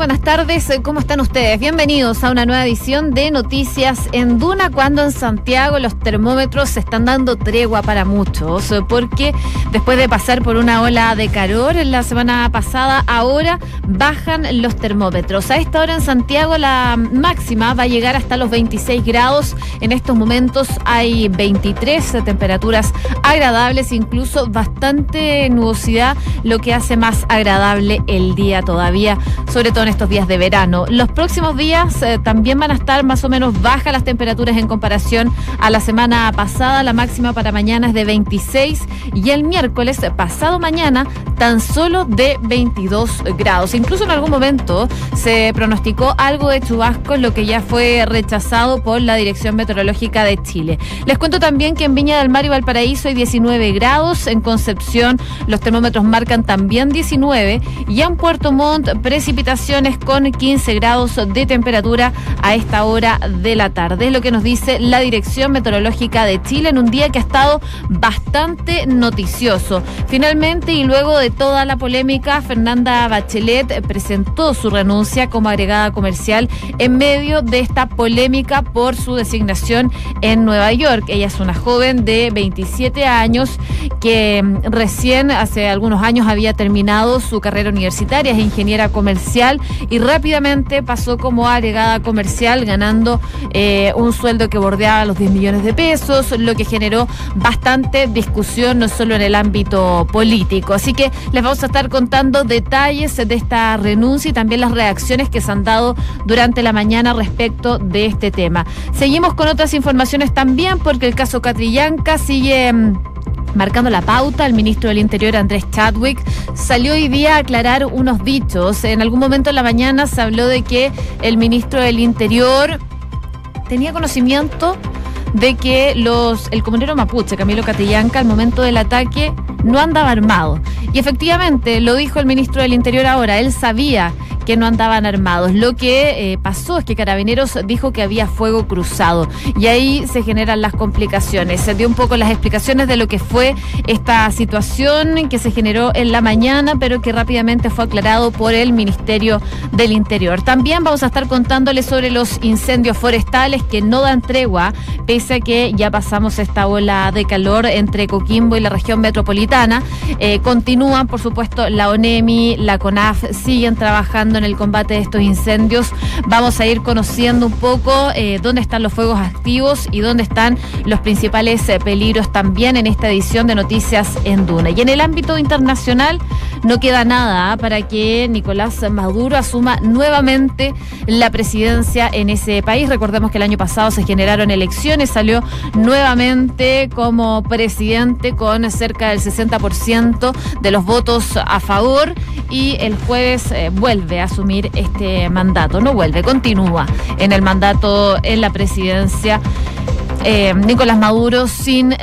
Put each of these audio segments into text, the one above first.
buenas tardes. ¿Cómo están ustedes? Bienvenidos a una nueva edición de Noticias en Duna, cuando en Santiago los termómetros se están dando tregua para muchos, porque después de pasar por una ola de calor la semana pasada, ahora bajan los termómetros. A esta hora en Santiago la máxima va a llegar hasta los 26 grados. En estos momentos hay 23 temperaturas agradables, incluso bastante nubosidad, lo que hace más agradable el día todavía sobre todo en estos días de verano. Los próximos días eh, también van a estar más o menos bajas las temperaturas en comparación a la semana pasada. La máxima para mañana es de 26 y el miércoles pasado mañana tan solo de 22 grados. Incluso en algún momento se pronosticó algo de chubascos, lo que ya fue rechazado por la Dirección Meteorológica de Chile. Les cuento también que en Viña del Mar y Valparaíso hay 19 grados, en Concepción los termómetros marcan también 19 y en Puerto Montt con 15 grados de temperatura a esta hora de la tarde. Es lo que nos dice la Dirección Meteorológica de Chile en un día que ha estado bastante noticioso. Finalmente, y luego de toda la polémica, Fernanda Bachelet presentó su renuncia como agregada comercial en medio de esta polémica por su designación en Nueva York. Ella es una joven de 27 años que mm, recién hace algunos años había terminado su carrera universitaria, es ingeniera comercial y rápidamente pasó como agregada comercial ganando eh, un sueldo que bordeaba los 10 millones de pesos, lo que generó bastante discusión no solo en el ámbito político. Así que les vamos a estar contando detalles de esta renuncia y también las reacciones que se han dado durante la mañana respecto de este tema. Seguimos con otras informaciones también porque el caso Catrillanca sigue mm, Marcando la pauta, el ministro del Interior, Andrés Chadwick, salió hoy día a aclarar unos dichos. En algún momento en la mañana se habló de que el ministro del Interior tenía conocimiento de que los el comunero mapuche, Camilo Catillanca, al momento del ataque no andaba armado. Y efectivamente, lo dijo el ministro del Interior ahora, él sabía que no andaban armados. Lo que eh, pasó es que Carabineros dijo que había fuego cruzado y ahí se generan las complicaciones. Se dio un poco las explicaciones de lo que fue esta situación que se generó en la mañana, pero que rápidamente fue aclarado por el Ministerio del Interior. También vamos a estar contándoles sobre los incendios forestales que no dan tregua, pese a que ya pasamos esta ola de calor entre Coquimbo y la región metropolitana. Eh, continúan, por supuesto, la ONEMI, la CONAF, siguen trabajando en el combate de estos incendios. Vamos a ir conociendo un poco eh, dónde están los fuegos activos y dónde están los principales eh, peligros también en esta edición de Noticias en Duna. Y en el ámbito internacional no queda nada ¿ah? para que Nicolás Maduro asuma nuevamente la presidencia en ese país. Recordemos que el año pasado se generaron elecciones, salió nuevamente como presidente con cerca del 60% de los votos a favor y el jueves eh, vuelve asumir este mandato. No vuelve, continúa en el mandato en la presidencia. Eh, Nicolás Maduro sin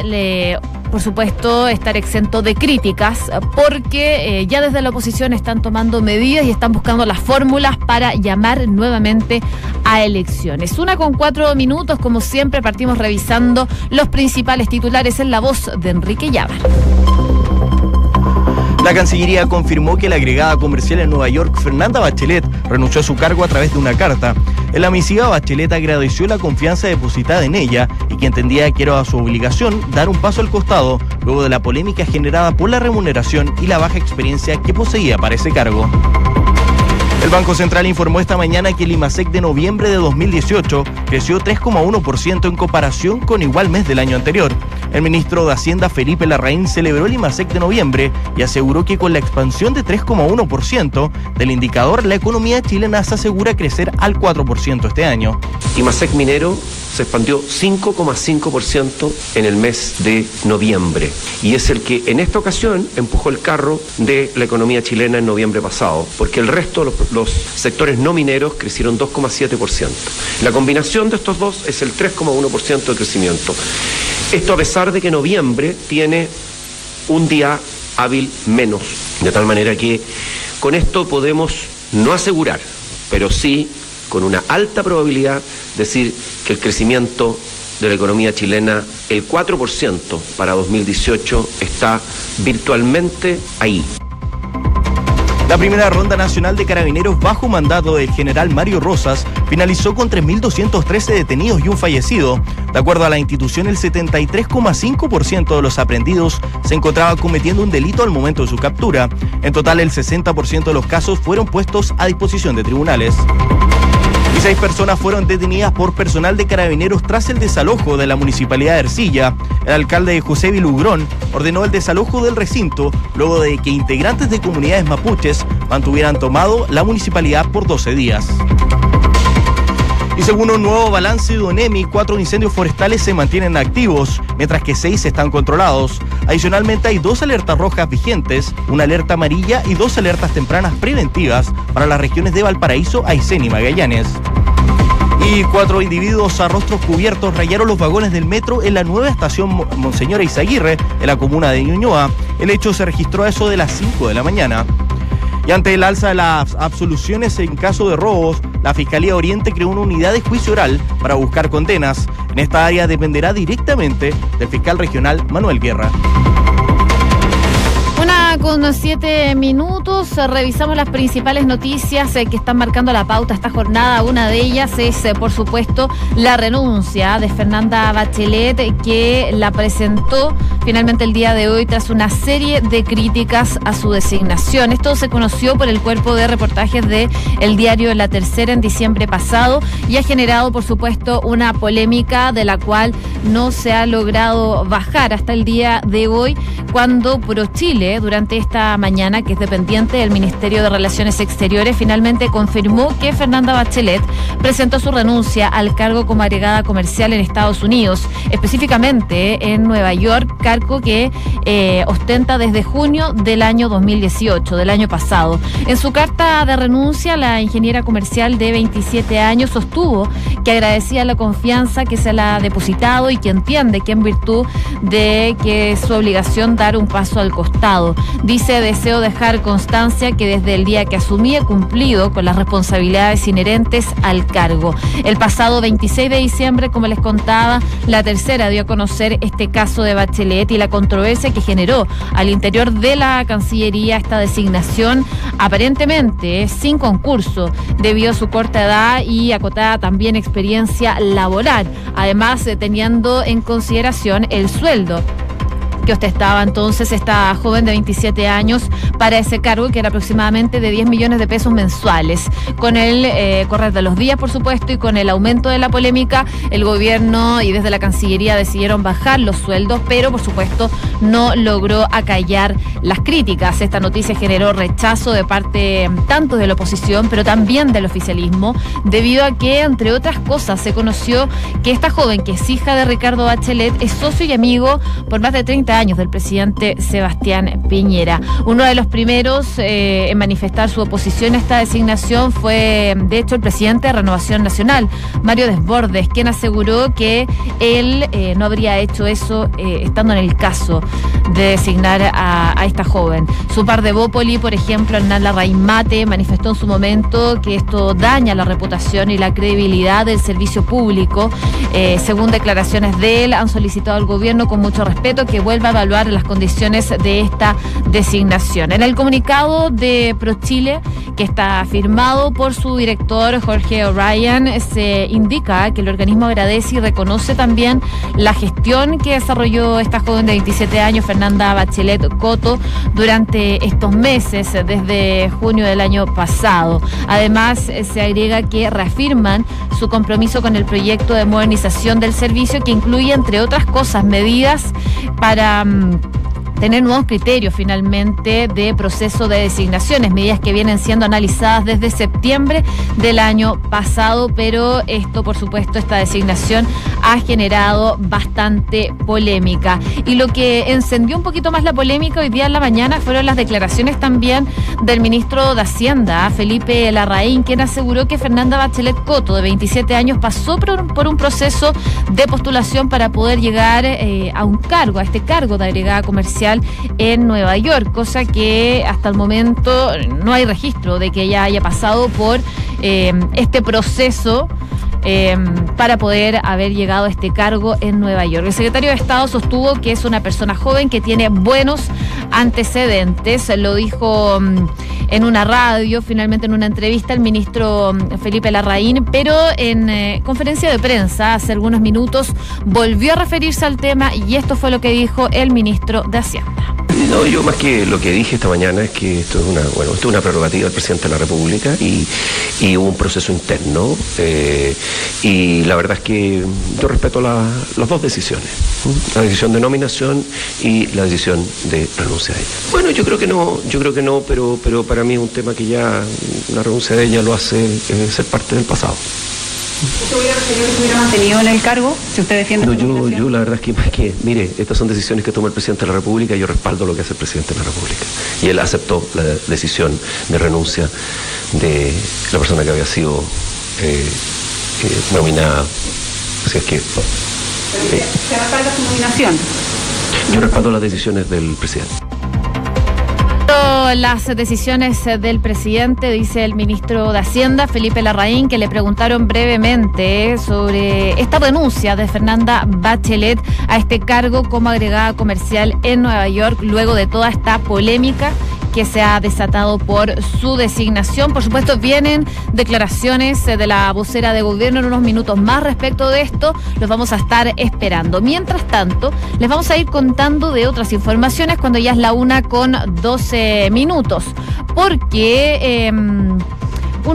por supuesto, estar exento de críticas, porque eh, ya desde la oposición están tomando medidas y están buscando las fórmulas para llamar nuevamente a elecciones. Una con cuatro minutos, como siempre, partimos revisando los principales titulares en la voz de Enrique Llávar. La Cancillería confirmó que la agregada comercial en Nueva York, Fernanda Bachelet, renunció a su cargo a través de una carta. En la misiva, Bachelet agradeció la confianza depositada en ella y que entendía que era su obligación dar un paso al costado luego de la polémica generada por la remuneración y la baja experiencia que poseía para ese cargo. El Banco Central informó esta mañana que el IMASEC de noviembre de 2018 creció 3,1% en comparación con igual mes del año anterior. El ministro de Hacienda Felipe Larraín celebró el IMASEC de noviembre y aseguró que con la expansión de 3,1% del indicador la economía chilena se asegura crecer al 4% este año. IMASEC minero se expandió 5,5% en el mes de noviembre y es el que en esta ocasión empujó el carro de la economía chilena en noviembre pasado, porque el resto, los, los sectores no mineros, crecieron 2,7%. La combinación de estos dos es el 3,1% de crecimiento. Esto a pesar de que noviembre tiene un día hábil menos, de tal manera que con esto podemos no asegurar, pero sí con una alta probabilidad decir que el crecimiento de la economía chilena, el 4% para 2018, está virtualmente ahí. La primera ronda nacional de carabineros bajo mandato del general Mario Rosas finalizó con 3.213 detenidos y un fallecido. De acuerdo a la institución, el 73,5% de los aprendidos se encontraba cometiendo un delito al momento de su captura. En total, el 60% de los casos fueron puestos a disposición de tribunales. Y seis personas fueron detenidas por personal de carabineros tras el desalojo de la municipalidad de Ercilla. El alcalde José Vilugrón ordenó el desalojo del recinto luego de que integrantes de comunidades mapuches mantuvieran tomado la municipalidad por 12 días. Y según un nuevo balance de ONEMI, cuatro incendios forestales se mantienen activos, mientras que seis están controlados. Adicionalmente hay dos alertas rojas vigentes, una alerta amarilla y dos alertas tempranas preventivas para las regiones de Valparaíso, Aysén y Magallanes. Y cuatro individuos a rostros cubiertos rayaron los vagones del metro en la nueva estación Monseñora Izaguirre, en la comuna de Ñuñoa. El hecho se registró a eso de las 5 de la mañana. Y ante el alza de las absoluciones en caso de robos, la Fiscalía Oriente creó una unidad de juicio oral para buscar condenas. En esta área dependerá directamente del fiscal regional Manuel Guerra. Con siete minutos, revisamos las principales noticias eh, que están marcando la pauta esta jornada. Una de ellas es, eh, por supuesto, la renuncia de Fernanda Bachelet, que la presentó finalmente el día de hoy tras una serie de críticas a su designación. Esto se conoció por el cuerpo de reportajes de el diario La Tercera en diciembre pasado y ha generado, por supuesto, una polémica de la cual no se ha logrado bajar hasta el día de hoy, cuando ProChile durante esta mañana, que es dependiente del Ministerio de Relaciones Exteriores, finalmente confirmó que Fernanda Bachelet presentó su renuncia al cargo como agregada comercial en Estados Unidos, específicamente en Nueva York, cargo que eh, ostenta desde junio del año 2018, del año pasado. En su carta de renuncia, la ingeniera comercial de 27 años sostuvo que agradecía la confianza que se le ha depositado y que entiende que en virtud de que es su obligación dar un paso al costado Dice, deseo dejar constancia que desde el día que asumí he cumplido con las responsabilidades inherentes al cargo. El pasado 26 de diciembre, como les contaba, la tercera dio a conocer este caso de Bachelet y la controversia que generó al interior de la Cancillería esta designación, aparentemente sin concurso, debido a su corta edad y acotada también experiencia laboral, además teniendo en consideración el sueldo que ostentaba entonces esta joven de 27 años para ese cargo, que era aproximadamente de 10 millones de pesos mensuales. Con el eh, correr de los días, por supuesto, y con el aumento de la polémica, el gobierno y desde la Cancillería decidieron bajar los sueldos, pero por supuesto no logró acallar las críticas. Esta noticia generó rechazo de parte tanto de la oposición, pero también del oficialismo, debido a que, entre otras cosas, se conoció que esta joven, que es hija de Ricardo Bachelet, es socio y amigo por más de 30 años del presidente Sebastián Piñera. Uno de los primeros eh, en manifestar su oposición a esta designación fue, de hecho, el presidente de Renovación Nacional, Mario Desbordes, quien aseguró que él eh, no habría hecho eso eh, estando en el caso de designar a, esta joven. Su par de Bópoli, por ejemplo, Hernán Larraín-Mate, manifestó en su momento que esto daña la reputación y la credibilidad del servicio público. según declaraciones de él, han solicitado al gobierno con mucho respeto que vuelva evaluar las condiciones de esta designación. En el comunicado de ProChile, que está firmado por su director Jorge O'Ryan, se indica que el organismo agradece y reconoce también la gestión que desarrolló esta joven de 27 años, Fernanda Bachelet Coto, durante estos meses, desde junio del año pasado. Además, se agrega que reafirman su compromiso con el proyecto de modernización del servicio que incluye, entre otras cosas, medidas para Um. Tener nuevos criterios finalmente de proceso de designaciones, medidas que vienen siendo analizadas desde septiembre del año pasado, pero esto, por supuesto, esta designación ha generado bastante polémica. Y lo que encendió un poquito más la polémica hoy día en la mañana fueron las declaraciones también del ministro de Hacienda, Felipe Larraín, quien aseguró que Fernanda Bachelet Coto, de 27 años, pasó por un, proceso de postulación para poder llegar eh, a un cargo, a este cargo de agregada comercial en Nueva York, cosa que hasta el momento no hay registro de que ella haya pasado por eh, este proceso Em, para poder haber llegado a este cargo en Nueva York. El secretario de Estado sostuvo que es una persona joven que tiene buenos antecedentes, lo dijo mm, en una radio, finalmente en una entrevista el ministro mm, Felipe Larraín, pero en eh, conferencia de prensa hace algunos minutos volvió a referirse al tema y esto fue lo que dijo el ministro de Hacienda. No, yo más que lo que dije esta mañana es que esto es una, bueno, esto es una prerrogativa del presidente de la República y, hubo un proceso interno. Eh, y la verdad es que yo respeto las dos decisiones, la decisión de nominación y la decisión de renuncia a ella. Bueno, yo creo que no, yo creo que no, pero, pero para mí es un tema que ya la renuncia de ella lo hace eh, ser parte del pasado. ¿Usted hubiera que estuviera mantenido en el cargo si usted defiende no, yo, yo la verdad es que, que, mire, estas son decisiones que toma el presidente de la República y yo respaldo lo que hace el presidente de la República. Y él aceptó la decisión de renuncia de la persona que había sido eh, eh, nominada. Así es que... Eh, ¿Se respalda su nominación? Yo respaldo las decisiones del presidente las decisiones del presidente, dice el ministro de Hacienda, Felipe Larraín, que le preguntaron brevemente sobre esta denuncia de Fernanda Bachelet a este cargo como agregada comercial en Nueva York, luego de toda esta polémica que se ha desatado por su designación. Por supuesto, vienen declaraciones de la vocera de gobierno en unos minutos más respecto de esto. Los vamos a estar esperando. Mientras tanto, les vamos a ir contando de otras informaciones cuando ya es la una con 12 minutos. Porque... Eh,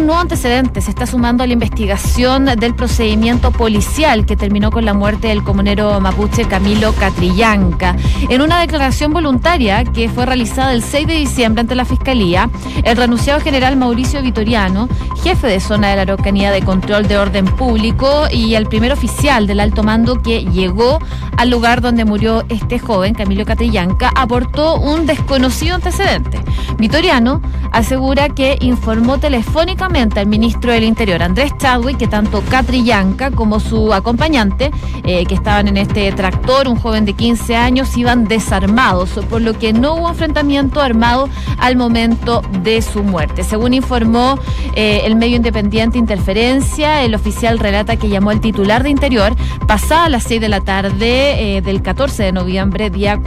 un nuevo antecedente se está sumando a la investigación del procedimiento policial que terminó con la muerte del comunero mapuche Camilo Catrillanca. En una declaración voluntaria que fue realizada el 6 de diciembre ante la Fiscalía, el renunciado general Mauricio Vitoriano, jefe de zona de la Araucanía de Control de Orden Público y el primer oficial del alto mando que llegó al lugar donde murió este joven, Camilo Catrillanca, aportó un desconocido antecedente. Vitoriano asegura que informó telefónicamente al ministro del Interior, Andrés Chadwick, que tanto Catrillanca como su acompañante, eh, que estaban en este tractor, un joven de 15 años, iban desarmados, por lo que no hubo enfrentamiento armado al momento de su muerte. Según informó eh, el medio independiente Interferencia, el oficial relata que llamó al titular de Interior pasada las 6 de la tarde eh, del 14 de noviembre, día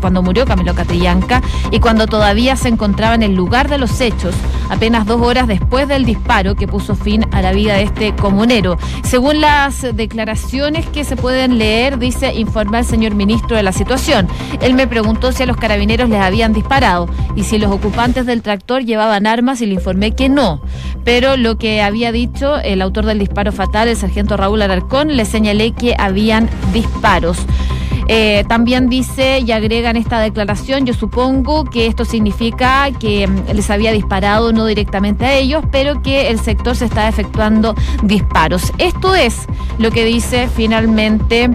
cuando murió Camilo Catrillanca, y cuando todavía se encontraba en el lugar de los hechos, apenas dos horas después del disparo que puso fin a la vida de este comunero. Según las declaraciones que se pueden leer, dice, informa el señor ministro de la situación. Él me preguntó si a los carabineros les habían disparado y si los ocupantes del tractor llevaban armas y le informé que no. Pero lo que había dicho el autor del disparo fatal, el sargento Raúl Alarcón, le señalé que habían disparos. Eh, también dice y agrega en esta declaración, yo supongo que esto significa que mm, les había disparado no directamente a ellos, pero que el sector se está efectuando disparos. Esto es lo que dice finalmente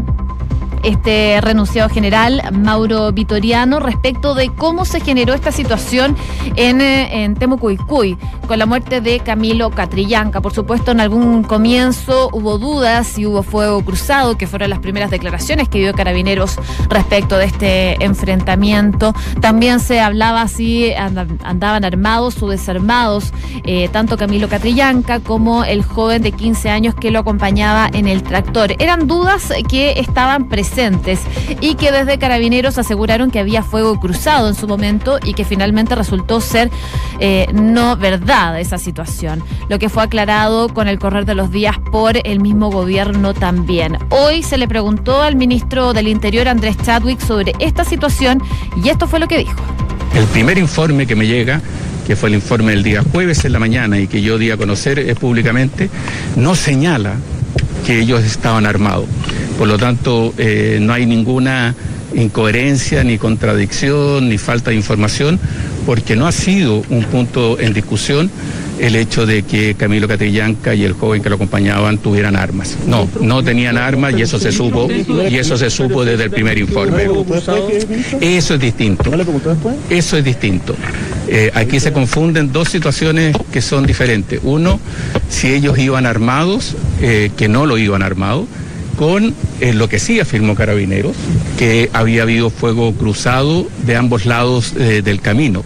este renunciado general Mauro Vitoriano respecto de cómo se generó esta situación en, eh, en Temucuicuy con la muerte de Camilo Catrillanca. Por supuesto, en algún comienzo hubo dudas y hubo fuego cruzado, que fueron las primeras declaraciones que dio Carabineros respecto de este enfrentamiento. También se hablaba si andaban armados o desarmados eh, tanto Camilo Catrillanca como el joven de 15 años que lo acompañaba en el tractor. Eran dudas que estaban presentes y que desde carabineros aseguraron que había fuego cruzado en su momento y que finalmente resultó ser eh, no verdad esa situación, lo que fue aclarado con el correr de los días por el mismo gobierno también. Hoy se le preguntó al ministro del Interior Andrés Chadwick sobre esta situación y esto fue lo que dijo. El primer informe que me llega que fue el informe del día jueves en la mañana y que yo di a conocer eh, públicamente, no señala que ellos estaban armados. Por lo tanto, eh, no hay ninguna incoherencia, ni contradicción, ni falta de información, porque no ha sido un punto en discusión el hecho de que Camilo Catrillanca y el joven que lo acompañaban tuvieran armas. No, no tenían armas y eso se supo, y eso se supo desde el primer informe. Eso es distinto. Eso es distinto. Eh, aquí se confunden dos situaciones que son diferentes. Uno, si ellos iban armados, eh, que no lo iban armados con eh, lo que sí afirmó Carabineros, que había habido fuego cruzado de ambos lados del camino.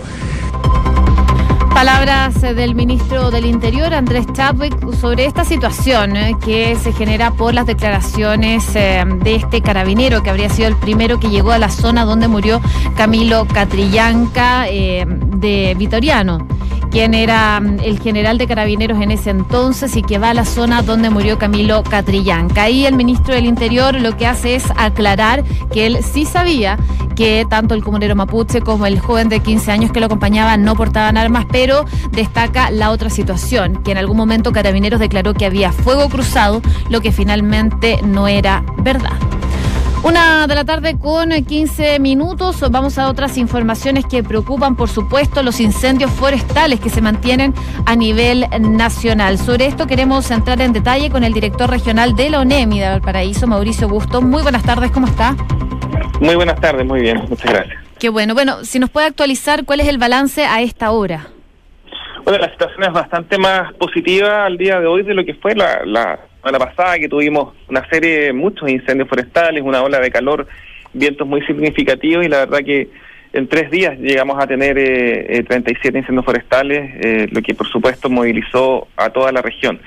Palabras eh, del ministro del Interior, Andrés Chadwick, sobre esta situación eh, que se genera por las declaraciones eh, de este carabinero que habría sido el primero que llegó a la zona donde murió Camilo Catrillanca de Vitoriano quien era mm, el general de carabineros en ese entonces y que va a la zona donde murió Camilo Catrillanca. Ahí el ministro del Interior lo que hace es aclarar que él sí sabía que tanto el comunero mapuche como el joven de 15 años que lo acompañaba no portaban armas, pero destaca la otra situación, que en algún momento Carabineros declaró que había fuego cruzado, lo que finalmente no era verdad. Una de la tarde con 15 minutos. Vamos a otras informaciones que preocupan, por supuesto, los incendios forestales que se mantienen a nivel nacional. Sobre esto queremos entrar en detalle con el director regional de la ONEMI de Valparaíso, Mauricio Busto. Muy buenas tardes, ¿cómo está? Muy buenas tardes, muy bien, muchas gracias. Qué bueno. Bueno, si nos puede actualizar, ¿cuál es el balance a esta hora? Bueno, la situación es bastante más positiva al día de hoy de lo que fue la, la semana pasada que tuvimos una serie, muchos incendios forestales, una ola de calor, vientos muy significativos y la verdad que en tres días llegamos a tener eh, 37 eh, incendios forestales, eh, lo que por supuesto movilizó a toda la región.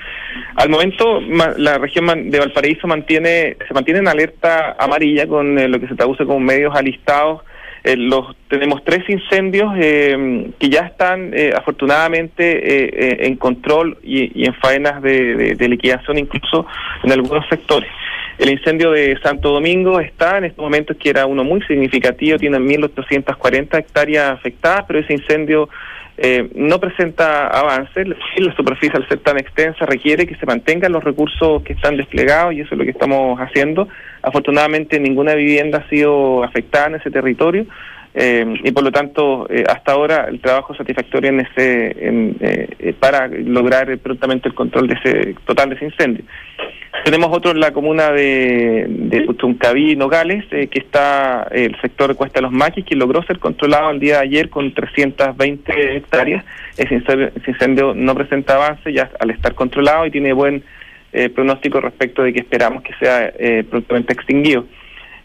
Al momento la región de Valparaíso mantiene se mantiene en alerta amarilla con eh, lo que se traduce como medios alistados eh, los tenemos tres incendios eh, que ya están eh, afortunadamente en control y, en faenas de, liquidación incluso en algunos sectores. El incendio de Santo Domingo está en estos momentos que era uno muy significativo, tiene 1.840 hectáreas afectadas, pero ese incendio no presenta avance. La superficie, al ser tan extensa, requiere que se mantengan los recursos que están desplegados y eso es lo que estamos haciendo. Afortunadamente, ninguna vivienda ha sido afectada en ese territorio. Eh, y por lo tanto eh, hasta ahora el trabajo satisfactorio en ese eh, para lograr prontamente el control de ese total de ese incendio tenemos otro en la comuna de, de Puchuncaví, Nogales, que está el sector de Cuesta de los Maquis, que logró ser controlado el día de ayer con 320 hectáreas. Ese incendio, incendio no presenta avance ya al estar controlado y tiene buen pronóstico respecto de que esperamos que sea prontamente extinguido.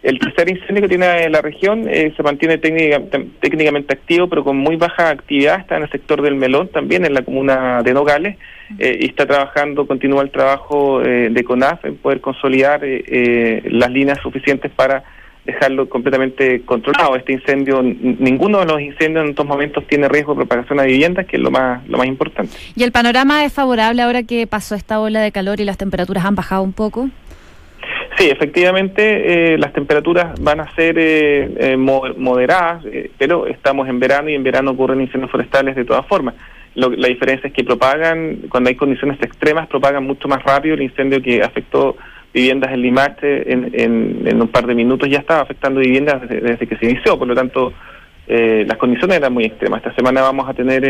El tercer incendio que tiene la región eh, se mantiene técnicamente activo, pero con muy baja actividad. Está en el sector del Melón, también en la comuna de Nogales, eh, y está trabajando, continúa el trabajo eh, de CONAF en poder consolidar las líneas suficientes para dejarlo completamente controlado. Este incendio, ninguno de los incendios en estos momentos tiene riesgo de propagación a viviendas, que es lo más, lo más importante. ¿Y el panorama es favorable ahora que pasó esta ola de calor y las temperaturas han bajado un poco? Sí, efectivamente, eh, las temperaturas van a ser eh, eh, moderadas, pero estamos en verano y en verano ocurren incendios forestales de todas formas. la diferencia es que propagan, cuando hay condiciones extremas, propagan mucho más rápido el incendio que afectó viviendas en Limache en, un par de minutos ya estaba afectando viviendas desde, desde que se inició, por lo tanto las condiciones eran muy extremas. Esta semana vamos a tener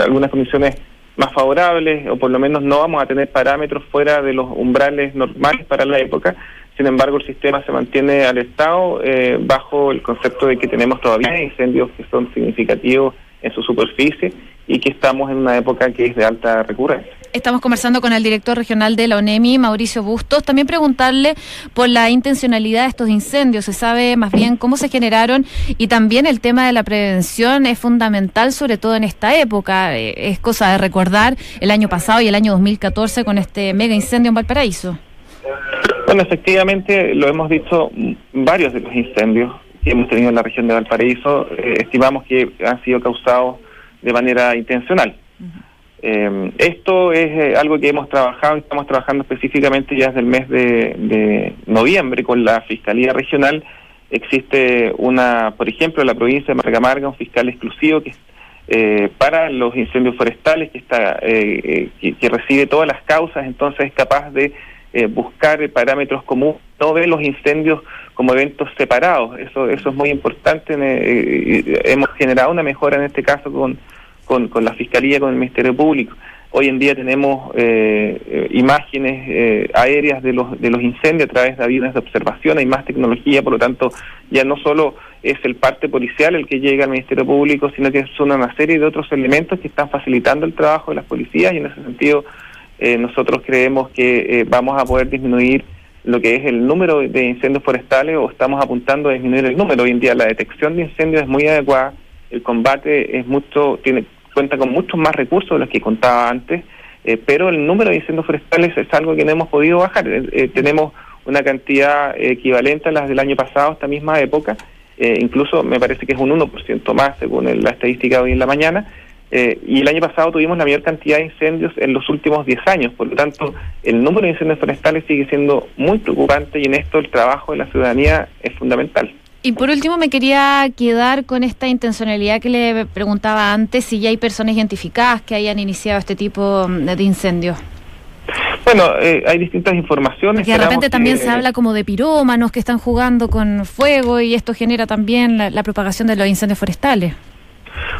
algunas condiciones más favorables o por lo menos no vamos a tener parámetros fuera de los umbrales normales para la época. Sin embargo, el sistema se mantiene alertado eh, bajo el concepto de que tenemos todavía incendios que son significativos en su superficie y que estamos en una época que es de alta recurrencia. Estamos conversando con el director regional de la ONEMI, Mauricio Bustos. También preguntarle por la intencionalidad de estos incendios. Se sabe más bien cómo se generaron y también el tema de la prevención es fundamental, sobre todo en esta época. Eh, es cosa de recordar el año pasado y el año 2014 con este mega incendio en Valparaíso. Bueno, efectivamente, lo hemos dicho varios de los incendios que hemos tenido en la región de Valparaíso, eh, estimamos que han sido causados de manera intencional. Eh, esto es eh, algo que hemos trabajado y estamos trabajando específicamente ya desde el mes de, noviembre con la Fiscalía Regional. Existe una, por ejemplo, en la provincia de Margamarga, un fiscal exclusivo que eh, para los incendios forestales que está que, que, recibe todas las causas, entonces es capaz de buscar parámetros comunes, no ve los incendios como eventos separados. Eso eso es muy importante. hemos generado una mejora en este caso con con, la Fiscalía, con el Ministerio Público. Hoy en día tenemos eh, eh, imágenes eh, aéreas de los, de los incendios a través de aviones de observación, hay más tecnología, por lo tanto ya no solo es el parte policial el que llega al Ministerio Público, sino que son una serie de otros elementos que están facilitando el trabajo de las policías y en ese sentido nosotros creemos que vamos a poder disminuir lo que es el número de incendios forestales o estamos apuntando a disminuir el número. Hoy en día la detección de incendios es muy adecuada, el combate es mucho, tiene cuenta con muchos más recursos de los que contaba antes, eh, pero el número de incendios forestales es algo que no hemos podido bajar. tenemos una cantidad equivalente a las del año pasado, esta misma época, incluso me parece que es un 1% más según la estadística de hoy en la mañana, eh, y el año pasado tuvimos la mayor cantidad de incendios en los últimos 10 años, por lo tanto el número de incendios forestales sigue siendo muy preocupante y en esto el trabajo de la ciudadanía es fundamental. Y por último me quería quedar con esta intencionalidad que le preguntaba antes, si ya hay personas identificadas que hayan iniciado este tipo de incendios. Bueno, eh, hay distintas informaciones. Porque de repente también se habla como de pirómanos que están jugando con fuego y esto genera también la propagación de los incendios forestales.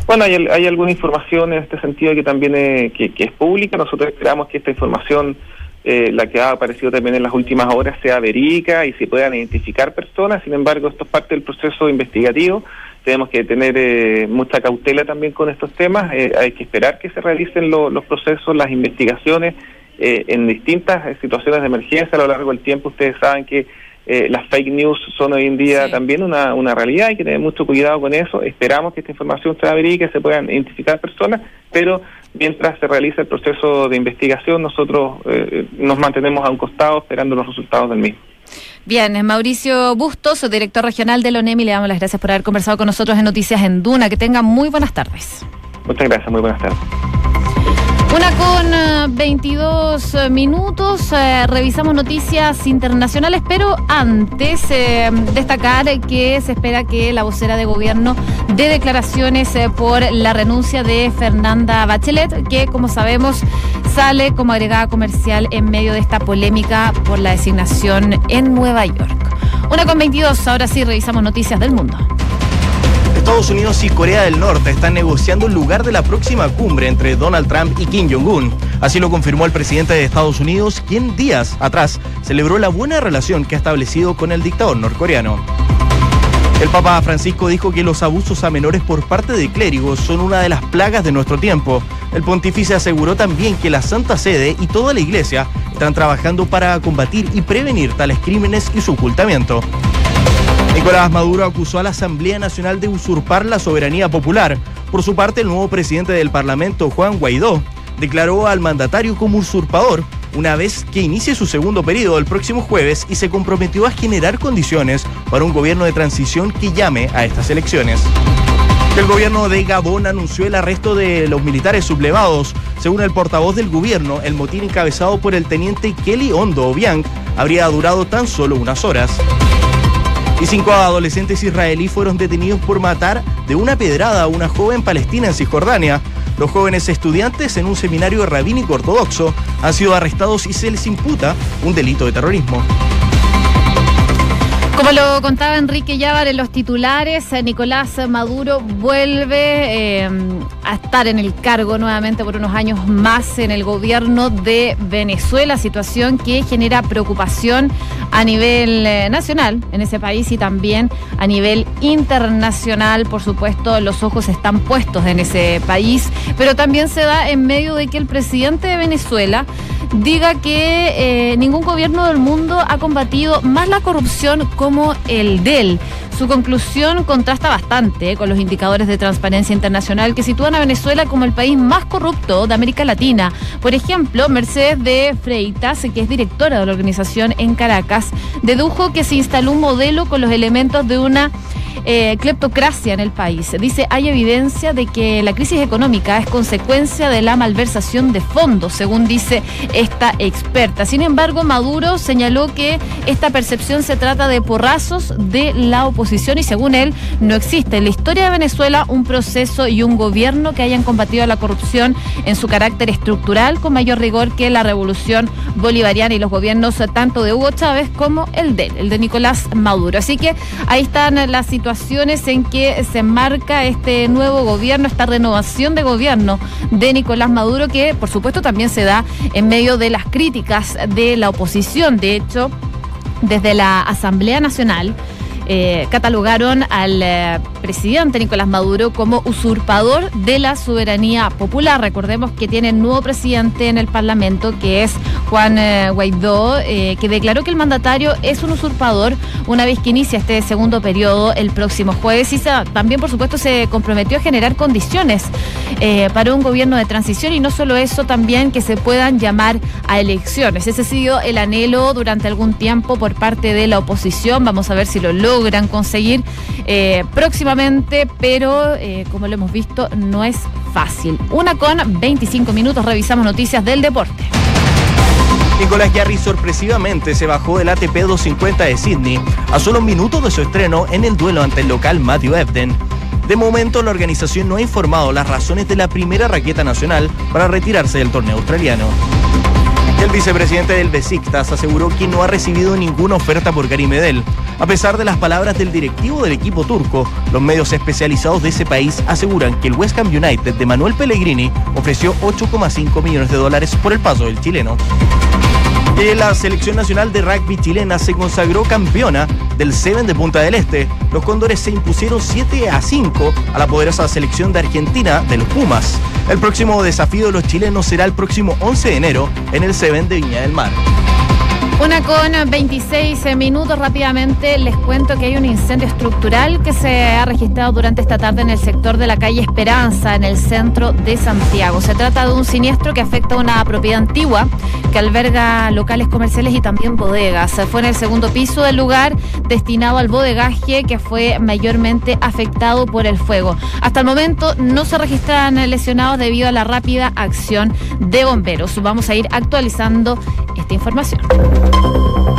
Bueno, hay, hay alguna información en este sentido que también es, que, es pública. Nosotros esperamos que esta información, eh, la que ha aparecido también en las últimas horas, sea verídica y se puedan identificar personas. Sin embargo, esto es parte del proceso investigativo. Tenemos que tener eh, mucha cautela también con estos temas. Eh, hay que esperar que se realicen los procesos, las investigaciones en distintas situaciones de emergencia a lo largo del tiempo. Ustedes saben que eh, las fake news son hoy en día también una, una realidad, hay que tener mucho cuidado con eso. Esperamos que esta información sea verídica, se puedan identificar personas, pero mientras se realiza el proceso de investigación, nosotros eh, nos mantenemos a un costado esperando los resultados del mismo. Bien, Mauricio Bustos, director regional de ONEMI, le damos las gracias por haber conversado con nosotros en Noticias en Duna. Que tenga muy buenas tardes. Muchas gracias, muy buenas tardes. Una con 22 eh, minutos, eh, revisamos noticias internacionales, pero antes eh, destacar que se espera que la vocera de gobierno dé declaraciones por la renuncia de Fernanda Bachelet, que como sabemos sale como agregada comercial en medio de esta polémica por la designación en Nueva York. Una con 22, ahora sí revisamos noticias del mundo. Estados Unidos y Corea del Norte están negociando el lugar de la próxima cumbre entre Donald Trump y Kim Jong-un. Así lo confirmó el presidente de Estados Unidos, quien días atrás celebró la buena relación que ha establecido con el dictador norcoreano. El Papa Francisco dijo que los abusos a menores por parte de clérigos son una de las plagas de nuestro tiempo. El pontífice aseguró también que la Santa Sede y toda la Iglesia están trabajando para combatir y prevenir tales crímenes y su ocultamiento. Nicolás Maduro acusó a la Asamblea Nacional de usurpar la soberanía popular. Por su parte, el nuevo presidente del Parlamento, Juan Guaidó, declaró al mandatario como usurpador una vez que inicie su segundo periodo el próximo jueves y se comprometió a generar condiciones para un gobierno de transición que llame a estas elecciones. El gobierno de Gabón anunció el arresto de los militares sublevados. Según el portavoz del gobierno, el motín encabezado por el teniente Kelly Ondo Obiang habría durado tan solo unas horas y cinco adolescentes israelíes fueron detenidos por matar de una pedrada a una joven palestina en Cisjordania. Los jóvenes estudiantes en un seminario rabínico ortodoxo han sido arrestados y se les imputa un delito de terrorismo. Como lo contaba Enrique Llávar en los titulares, eh, Nicolás Maduro vuelve eh, a estar en el cargo nuevamente por unos años más en el gobierno de Venezuela, situación que genera preocupación a nivel eh, nacional en ese país y también a nivel internacional. Por supuesto, los ojos están puestos en ese país, pero también se da en medio de que el presidente de Venezuela diga que ningún gobierno del mundo ha combatido más la corrupción como el DEL. Su conclusión contrasta bastante con los indicadores de transparencia internacional que sitúan a Venezuela como el país más corrupto de América Latina. Por ejemplo, Mercedes de Freitas, que es directora de la organización en Caracas, dedujo que se instaló un modelo con los elementos de una eh, cleptocracia en el país. Dice, hay evidencia de que la crisis económica es consecuencia de la malversación de fondos, según dice esta experta. Sin embargo, Maduro señaló que esta percepción se trata de porrazos de la oposición y según él no existe en la historia de Venezuela un proceso y un gobierno que hayan combatido la corrupción en su carácter estructural con mayor rigor que la revolución bolivariana y los gobiernos tanto de Hugo Chávez como el de el de Nicolás Maduro. Así que ahí están las situaciones en que se enmarca este nuevo gobierno, esta renovación de gobierno de Nicolás Maduro, que por supuesto también se da en medio de las críticas de la oposición. De hecho, desde la Asamblea Nacional, eh, catalogaron al eh, presidente Nicolás Maduro como usurpador de la soberanía popular. Recordemos que tiene nuevo presidente en el Parlamento, que es Juan eh, Guaidó, que declaró que el mandatario es un usurpador una vez que inicia este segundo periodo el próximo jueves. Y también, por supuesto, se comprometió a generar condiciones para un gobierno de transición y no solo eso, también que se puedan llamar a elecciones. Ese ha sido el anhelo durante algún tiempo por parte de la oposición. Vamos a ver si lo logran conseguir próximamente, pero como lo hemos visto, no es fácil. Una con 25 minutos, revisamos noticias del deporte. Nicolás Jarry sorpresivamente se bajó del ATP 250 de Sydney a solo minutos de su estreno en el duelo ante el local Matthew Ebden. De momento, la organización no ha informado las razones de la primera raqueta nacional para retirarse del torneo australiano. El vicepresidente del Besiktas aseguró que no ha recibido ninguna oferta por Gary Medel. A pesar de las palabras del directivo del equipo turco, los medios especializados de ese país aseguran que el West Ham United de Manuel Pellegrini ofreció 8,5 millones de dólares por el paso del chileno la selección nacional de rugby chilena se consagró campeona del Seven de Punta del Este. Los Cóndores se impusieron 7 a 5 a la poderosa selección de Argentina de los Pumas. El próximo desafío de los chilenos será el próximo 11 de enero en el Seven de Viña del Mar. Una con 26 minutos rápidamente les cuento que hay un incendio estructural que se ha registrado durante esta tarde en el sector de la calle Esperanza, en el centro de Santiago. Se trata de un siniestro que afecta a una propiedad antigua que alberga locales comerciales y también bodegas. Fue en el segundo piso del lugar destinado al bodegaje que fue mayormente afectado por el fuego. Hasta el momento no se registran lesionados debido a la rápida acción de bomberos. Vamos a ir actualizando esta información.